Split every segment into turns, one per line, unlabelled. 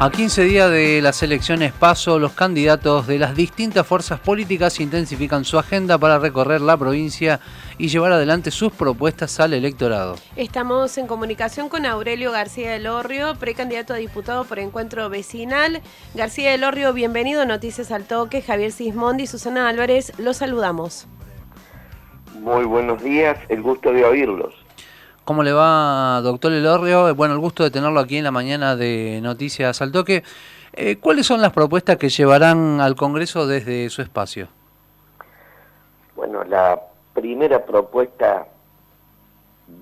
A 15 días de las elecciones paso, los candidatos de las distintas fuerzas políticas intensifican su agenda para recorrer la provincia y llevar adelante sus propuestas al electorado.
Estamos en comunicación con Aurelio García del Orrio, precandidato a diputado por Encuentro Vecinal. García del Orrio, bienvenido a Noticias al Toque. Javier Sismondi y Susana Álvarez, los saludamos.
Muy buenos días, el gusto de oírlos.
¿Cómo le va, doctor Elorrio? Bueno, el gusto de tenerlo aquí en la mañana de Noticias al Toque. Eh, ¿Cuáles son las propuestas que llevarán al Congreso desde su espacio?
Bueno, la primera propuesta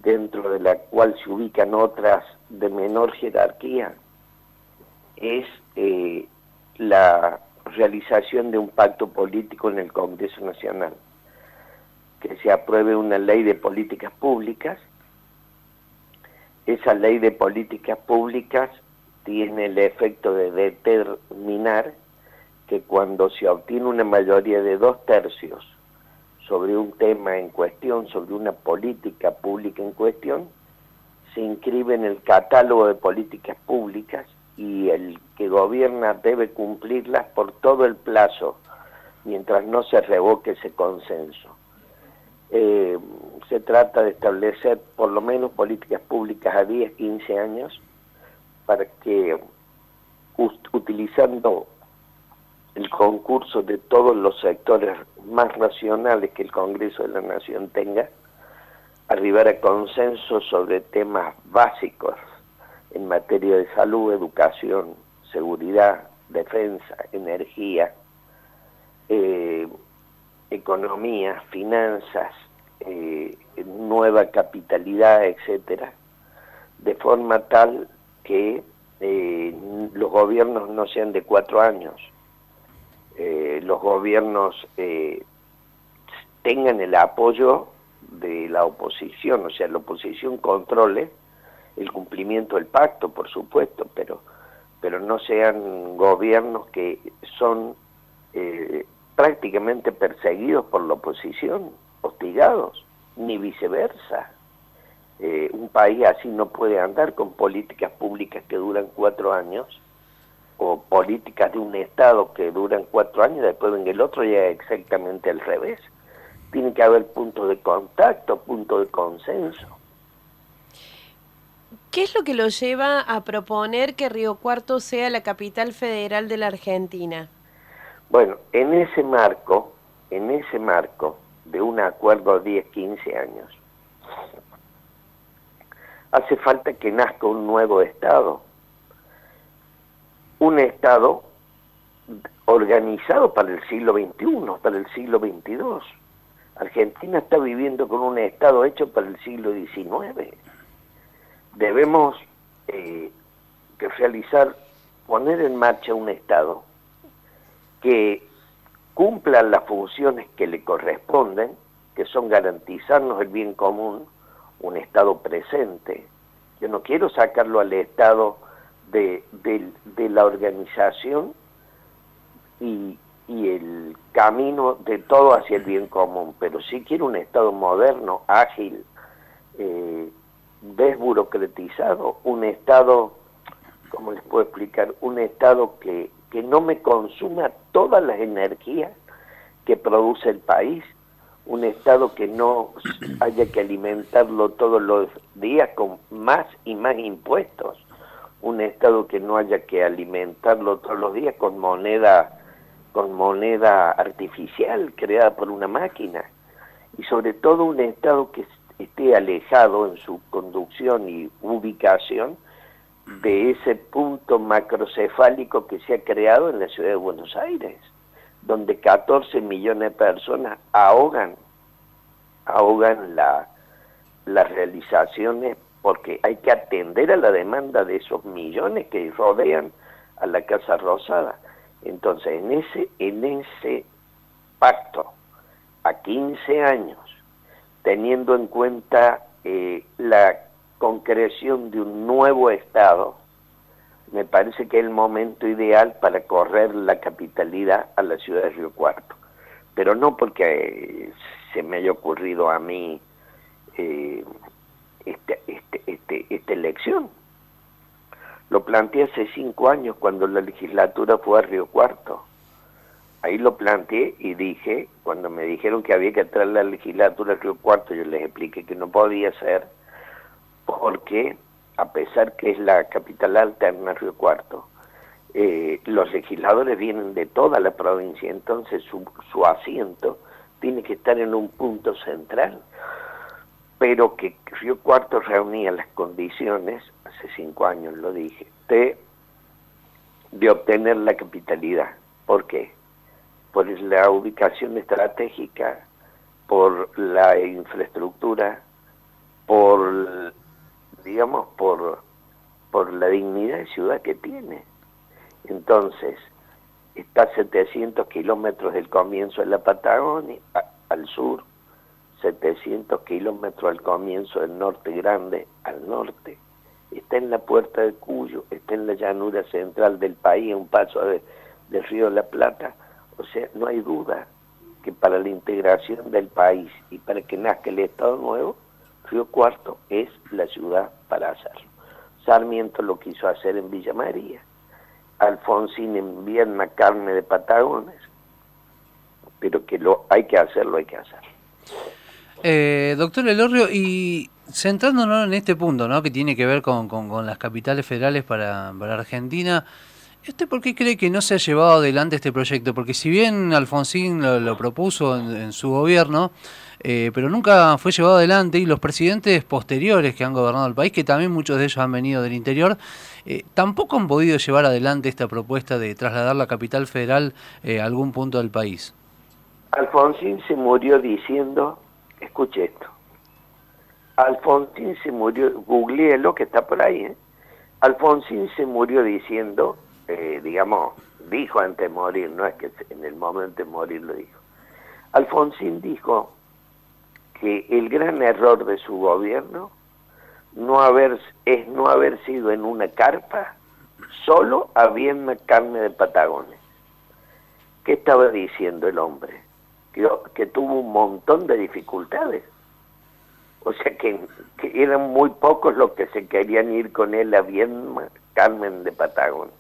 dentro de la cual se ubican otras de menor jerarquía es eh, la realización de un pacto político en el Congreso Nacional, que se apruebe una ley de políticas públicas esa ley de políticas públicas tiene el efecto de determinar que cuando se obtiene una mayoría de dos tercios sobre un tema en cuestión, sobre una política pública en cuestión, se inscribe en el catálogo de políticas públicas y el que gobierna debe cumplirlas por todo el plazo, mientras no se revoque ese consenso. Eh, se trata de establecer por lo menos políticas públicas a 10, 15 años para que utilizando el concurso de todos los sectores más nacionales que el Congreso de la Nación tenga, arribar a consenso sobre temas básicos en materia de salud, educación, seguridad, defensa, energía, eh, economía, finanzas, eh, nueva capitalidad, etcétera, de forma tal que eh, los gobiernos no sean de cuatro años, eh, los gobiernos tengan el apoyo de la oposición, o sea, la oposición controle el cumplimiento del pacto, por supuesto, pero pero no sean gobiernos que son prácticamente perseguidos por la oposición, hostigados, ni viceversa. Eh, un país así no puede andar con políticas públicas que duran cuatro años o políticas de un Estado que duran cuatro años, después en el otro ya es exactamente al revés. Tiene que haber puntos de contacto, puntos de consenso.
¿Qué es lo que lo lleva a proponer que Río Cuarto sea la capital federal de la Argentina?
Bueno, en ese marco, en ese marco de un acuerdo de 10, 15 años, hace falta que nazca un nuevo Estado. Un Estado organizado para el siglo XXI, para el siglo XXII. Argentina está viviendo con un Estado hecho para el siglo XIX. Debemos eh, realizar, poner en marcha un Estado que cumplan las funciones que le corresponden, que son garantizarnos el bien común, un Estado presente. Yo no quiero sacarlo al Estado de, la organización y, el camino de todo hacia el bien común, pero sí quiero un Estado moderno, ágil, eh, desburocratizado, un Estado, ¿cómo les puedo explicar? Un Estado que, que no me consuma todas las energías que produce el país, un Estado que no haya que alimentarlo todos los días con más y más impuestos, un Estado que no haya que alimentarlo todos los días con moneda con moneda artificial creada por una máquina y sobre todo un Estado que esté alejado en su conducción y ubicación de ese punto macrocefálico que se ha creado en la ciudad de Buenos Aires, donde 14 millones de personas ahogan, ahogan la, las realizaciones porque hay que atender a la demanda de esos millones que rodean a la Casa Rosada. Entonces, en ese, en ese pacto, a 15 años, teniendo en cuenta eh, la concreción de un nuevo Estado, me parece que es el momento ideal para correr la capitalidad a la ciudad de Río Cuarto. Pero no porque se me haya ocurrido a mí eh, este, este, este, esta elección. Lo planteé hace cinco años cuando la legislatura fue a Río Cuarto. Ahí lo planteé y dije, cuando me dijeron que había que traer la legislatura a Río Cuarto, yo les expliqué que no podía ser, porque a pesar que es la capital alterna Río Cuarto, eh, los legisladores vienen de toda la provincia, entonces su, asiento tiene que estar en un punto central, pero que Río Cuarto reunía las condiciones, hace cinco años lo dije, de obtener la capitalidad. ¿Por qué? Por la ubicación estratégica, por la infraestructura, por, digamos, por, por la dignidad de ciudad que tiene. Entonces, está a 700 kilómetros del comienzo de la Patagonia, al sur, 700 kilómetros al comienzo del norte grande, al norte. Está en la puerta de Cuyo, está en la llanura central del país, un paso del río de la Plata. O sea, no hay duda que para la integración del país y para que nazca el Estado Nuevo, Río Cuarto es la ciudad para hacerlo. Sarmiento lo quiso hacer en Villa María Alfonsín envía carne de Patagones, pero que lo hay que hacerlo, hay que hacerlo.
Eh, doctor Elorrio, y centrándonos en este punto, ¿no? que tiene que ver con, las capitales federales para, para Argentina, ¿Usted por qué cree que no se ha llevado adelante este proyecto? Porque si bien Alfonsín lo, propuso en, su gobierno, eh, pero nunca fue llevado adelante y los presidentes posteriores que han gobernado el país, que también muchos de ellos han venido del interior, eh, tampoco han podido llevar adelante esta propuesta de trasladar la capital federal eh, a algún punto del país.
Alfonsín se murió diciendo, escuche esto, Alfonsín se murió, lo que está por ahí, Alfonsín se murió diciendo digamos, dijo antes de morir, no es que en el momento de morir lo dijo. Alfonsín dijo que el gran error de su gobierno no haber, es no haber sido en una carpa solo habiendo carne de Patagones. ¿Qué estaba diciendo el hombre? Que, tuvo un montón de dificultades. O sea que, que, eran muy pocos los que se querían ir con él a Viedma, Carmen de Patagones.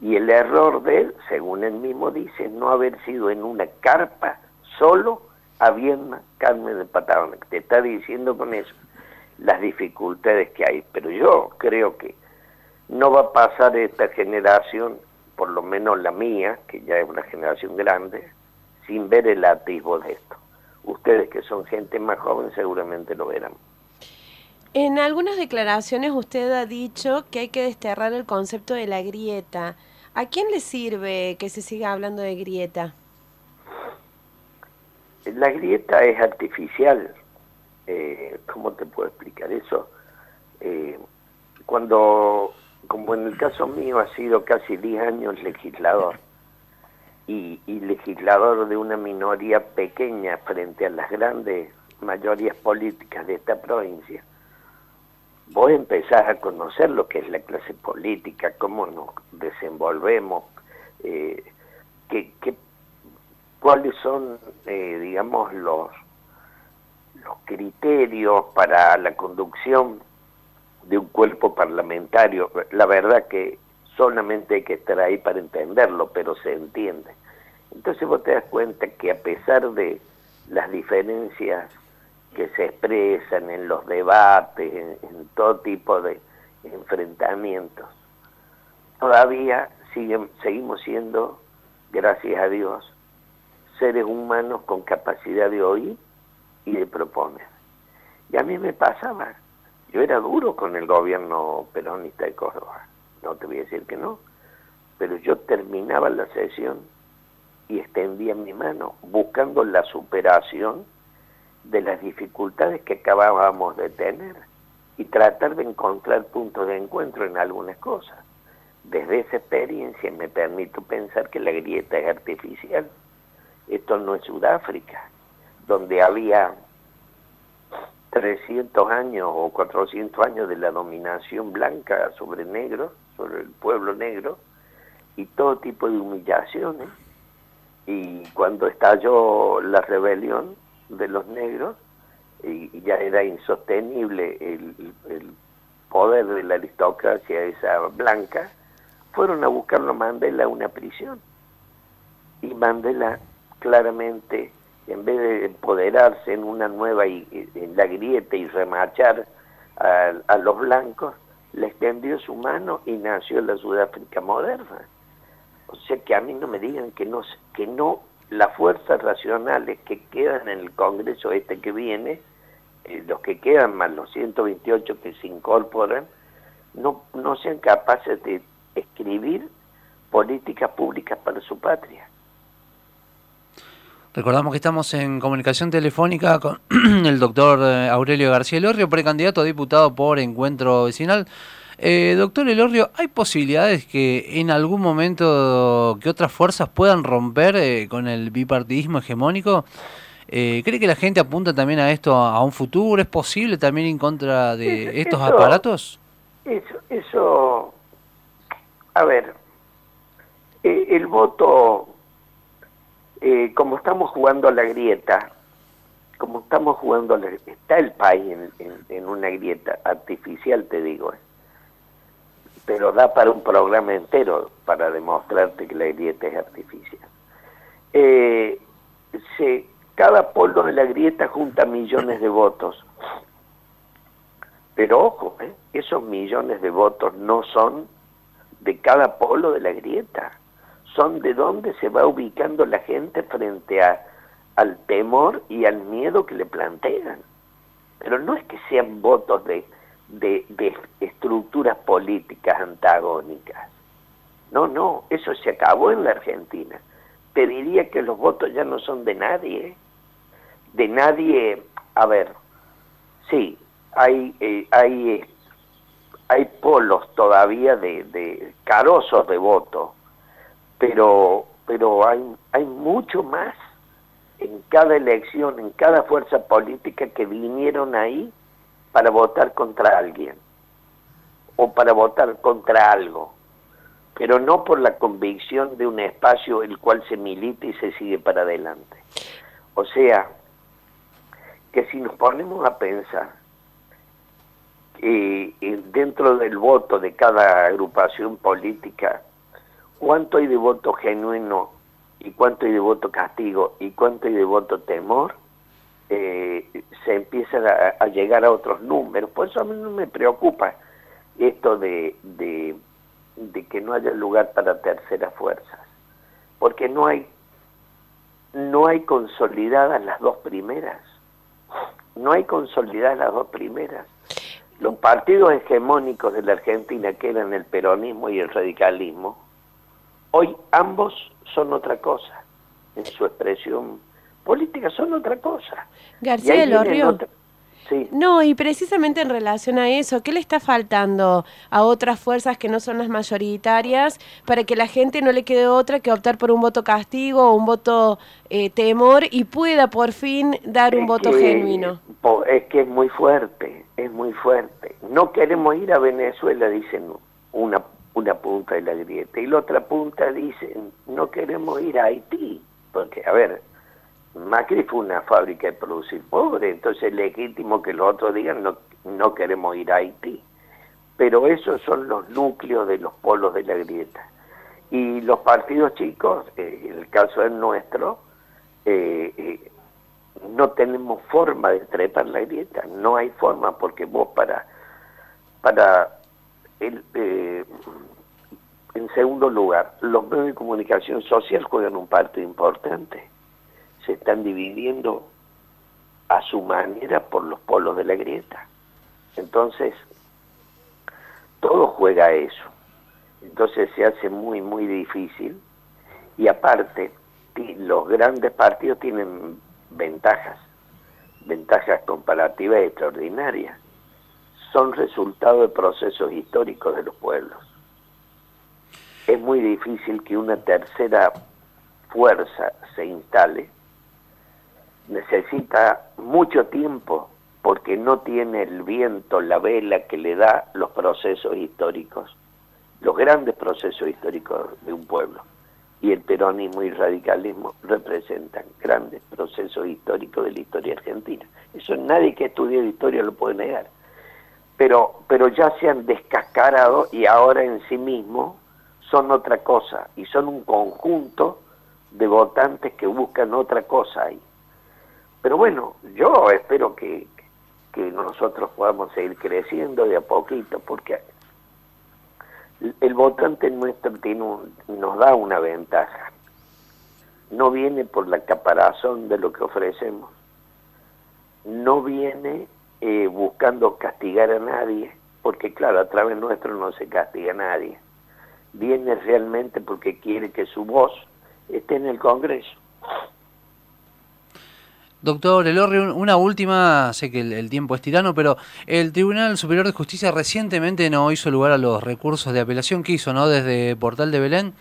Y el error de él, según él mismo dice, no haber sido en una carpa solo habiendo carne de Patagonia. Te está diciendo con eso las dificultades que hay. Pero yo creo que no va a pasar esta generación, por lo menos la mía, que ya es una generación grande, sin ver el atisbo de esto. Ustedes que son gente más joven seguramente lo verán.
En algunas declaraciones usted ha dicho que hay que desterrar el concepto de la grieta. ¿A quién le sirve que se siga hablando de grieta?
La grieta es artificial. Eh, ¿Cómo te puedo explicar eso? Eh, cuando, como en el caso mío, ha sido casi 10 años legislador y, y legislador de una minoría pequeña frente a las grandes mayorías políticas de esta provincia, vos empezás a conocer lo que es la clase política, cómo nos desenvolvemos, eh, cuáles son, eh, digamos, los, los criterios para la conducción de un cuerpo parlamentario. La verdad que solamente hay que estar ahí para entenderlo, pero se entiende. Entonces vos te das cuenta que a pesar de las diferencias que se expresan en los debates, en, todo tipo de enfrentamientos. Todavía siguen, seguimos siendo, gracias a Dios, seres humanos con capacidad de oír y de proponer. Y a mí me pasaba, yo era duro con el gobierno peronista de Córdoba, no te voy a decir que no, pero yo terminaba la sesión y extendía mi mano buscando la superación de las dificultades que acabábamos de tener y tratar de encontrar puntos de encuentro en algunas cosas. Desde esa experiencia me permito pensar que la grieta es artificial. Esto no es Sudáfrica, donde había 300 años o 400 años de la dominación blanca sobre negro, sobre el pueblo negro, y todo tipo de humillaciones. Y cuando estalló la rebelión, de los negros y, ya era insostenible el, poder de la aristocracia esa blanca, fueron a buscarlo a Mandela a una prisión. Y Mandela claramente, en vez de empoderarse en una nueva, en grieta y remachar a, a los blancos, le extendió su mano y nació la Sudáfrica moderna. O sea que a mí no me digan que no, que no las fuerzas racionales que quedan en el Congreso este que viene, eh, los que quedan más los 128 que se incorporan, no, no sean capaces de escribir políticas públicas para su patria.
Recordamos que estamos en comunicación telefónica con el doctor eh, Aurelio García Elorrio, precandidato a diputado por Encuentro Vecinal. Eh, doctor Elorrio, ¿hay posibilidades que en algún momento que otras fuerzas puedan romper eh, con el bipartidismo hegemónico? ¿Cree que la gente apunta también a esto a un futuro? ¿Es posible también en contra de estos aparatos?
Eso, eso, a ver, el voto eh, como estamos jugando a la grieta, como estamos jugando, a la, está el país en, una grieta artificial, te digo, eh. pero da para un programa entero para demostrarte que la grieta es artificial. Eh, cada polo de la grieta junta millones de votos, pero ojo, esos millones de votos no son de cada polo de la grieta son de dónde se va ubicando la gente frente a, al temor y al miedo que le plantean. Pero no es que sean votos de, de, estructuras políticas antagónicas. No, no, eso se acabó en la Argentina. Te diría que los votos ya no son de nadie. De nadie, a ver, sí, hay, eh, hay, hay polos todavía de, de carosos de votos pero, pero hay, hay mucho más en cada elección, en cada fuerza política que vinieron ahí para votar contra alguien o para votar contra algo, pero no por la convicción de un espacio el cual se milita y se sigue para adelante. O sea, que si nos ponemos a pensar que eh, dentro del voto de cada agrupación política cuánto hay de voto genuino y cuánto hay de voto castigo y cuánto hay de voto temor, eh, se empieza a, llegar a otros números. Por eso a mí no me preocupa esto de, de, que no haya lugar para terceras fuerzas, porque no hay, no hay consolidadas las dos primeras. No hay consolidadas las dos primeras. Los partidos hegemónicos de la Argentina, que eran el peronismo y el radicalismo, Hoy ambos son otra cosa, en su expresión política son otra cosa.
García del Orrio. Sí. No, y precisamente en relación a eso, ¿qué le está faltando a otras fuerzas que no son las mayoritarias para que la gente no le quede otra que optar por un voto castigo o un voto eh, temor y pueda por fin dar un voto genuino?
Es que es muy fuerte, es muy fuerte. No queremos ir a Venezuela, dicen una una punta de la grieta. Y la otra punta dice, no queremos ir a Haití, porque, a ver, Macri fue una fábrica de producir pobre, entonces es legítimo que los otros digan, no, no queremos ir a Haití. Pero esos son los núcleos de los polos de la grieta. Y los partidos chicos, eh, el caso es nuestro, eh, eh, no tenemos forma de trepar la grieta, no hay forma, porque vos para, para el, en segundo lugar, los medios de comunicación social juegan un parte importante. Se están dividiendo a su manera por los polos de la grieta. Entonces, todo juega a eso. Entonces se hace muy, muy difícil. Y aparte, los grandes partidos tienen ventajas, ventajas comparativas extraordinarias. Son resultado de procesos históricos de los pueblos es muy difícil que una tercera fuerza se instale. Necesita mucho tiempo porque no tiene el viento, la vela que le da los procesos históricos, los grandes procesos históricos de un pueblo. Y el peronismo y el radicalismo representan grandes procesos históricos de la historia argentina. Eso nadie que estudie historia lo puede negar. Pero, pero ya se han descascarado y ahora en sí mismos son otra cosa y son un conjunto de votantes que buscan otra cosa ahí. Pero bueno, yo espero que, que nosotros podamos seguir creciendo de a poquito, porque el votante nuestro tiene nos da una ventaja. No viene por la caparazón de lo que ofrecemos, no viene eh, buscando castigar a nadie, porque claro, a través nuestro no se castiga a nadie. Viene realmente porque quiere que su voz esté en el Congreso.
Doctor Elorrio, una última, sé que el, tiempo es tirano, pero el Tribunal Superior de Justicia recientemente no hizo lugar a los recursos de apelación que hizo ¿no? desde Portal de Belén.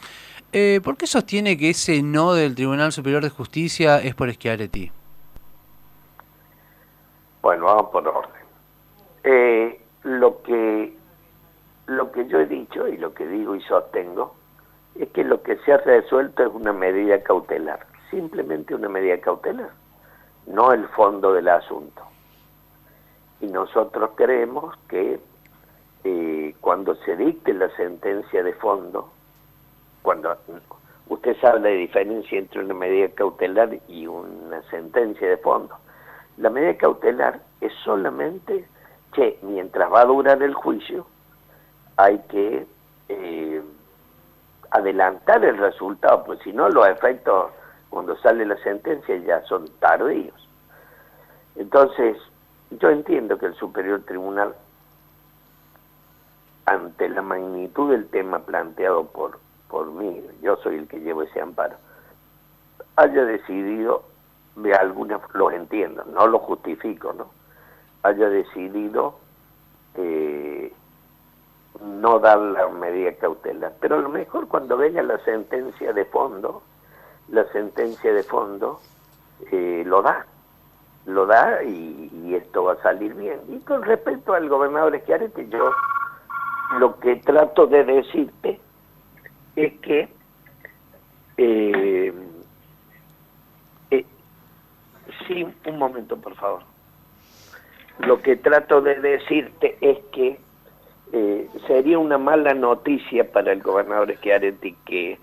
Eh, ¿Por qué sostiene que ese no del Tribunal Superior de Justicia es por Schiaretti?
Bueno, vamos por orden. Eh, lo que lo que yo he dicho y lo que digo y sostengo es que lo que se ha resuelto es una medida cautelar, simplemente una medida cautelar no el fondo del asunto. Y nosotros creemos que eh, cuando se dicte la sentencia de fondo, cuando usted sabe la diferencia entre una medida cautelar y una sentencia de fondo, la medida cautelar es solamente que mientras va a durar el juicio, hay que eh, adelantar el resultado, pues si no los efectos cuando sale la sentencia ya son tardíos. Entonces, yo entiendo que el Superior Tribunal, ante la magnitud del tema planteado por, por mí, yo soy el que llevo ese amparo, haya decidido, de alguna, lo entiendo, no lo justifico, ¿no? Haya decidido eh, no dar la medida cautelar. Pero a lo mejor cuando venga la sentencia de fondo, la sentencia de fondo eh, lo da, lo da y, esto va a salir bien. Y con respecto al gobernador Esquiarete, yo lo que trato de decirte es que eh, sí, un momento por favor. Lo que trato de decirte es que sería una mala noticia para el gobernador Esquiarete que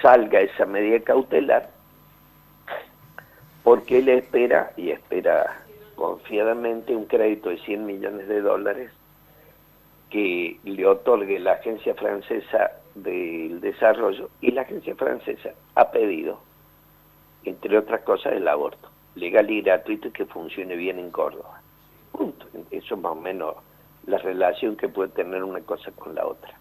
salga esa medida cautelar, porque él espera, y espera confiadamente, un crédito de 100 millones de dólares que le otorgue la Agencia Francesa del Desarrollo, y la Agencia Francesa ha pedido, entre otras cosas, el aborto, legal y gratuito y que funcione bien en Córdoba. Punto. Eso es más o menos la relación que puede tener una cosa con la otra.